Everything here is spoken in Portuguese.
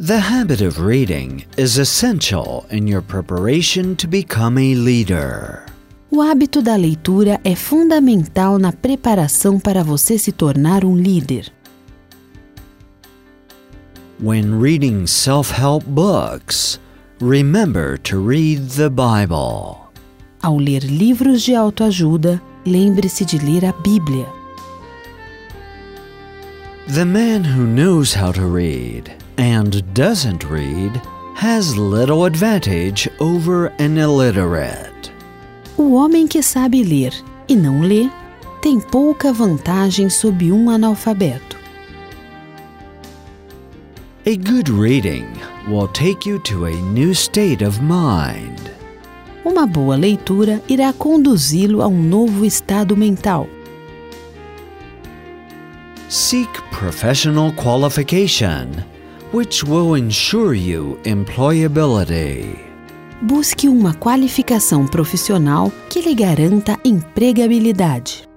The habit of reading is essential in your preparation to become a leader. O hábito da leitura é fundamental na preparação para você se tornar um líder. When reading self help books, remember to read the Bible. Ao ler livros de autoajuda, lembre-se de ler a Bíblia. The man who knows how to read and doesn't read has little advantage over an illiterate. O homem que sabe ler e não lê tem pouca vantagem sobre um analfabeto. A good reading will take you to a new state of mind. Uma boa leitura irá conduzi-lo a um novo estado mental. Seek professional qualification, which will ensure you employability. Busque uma qualificação profissional que lhe garanta empregabilidade.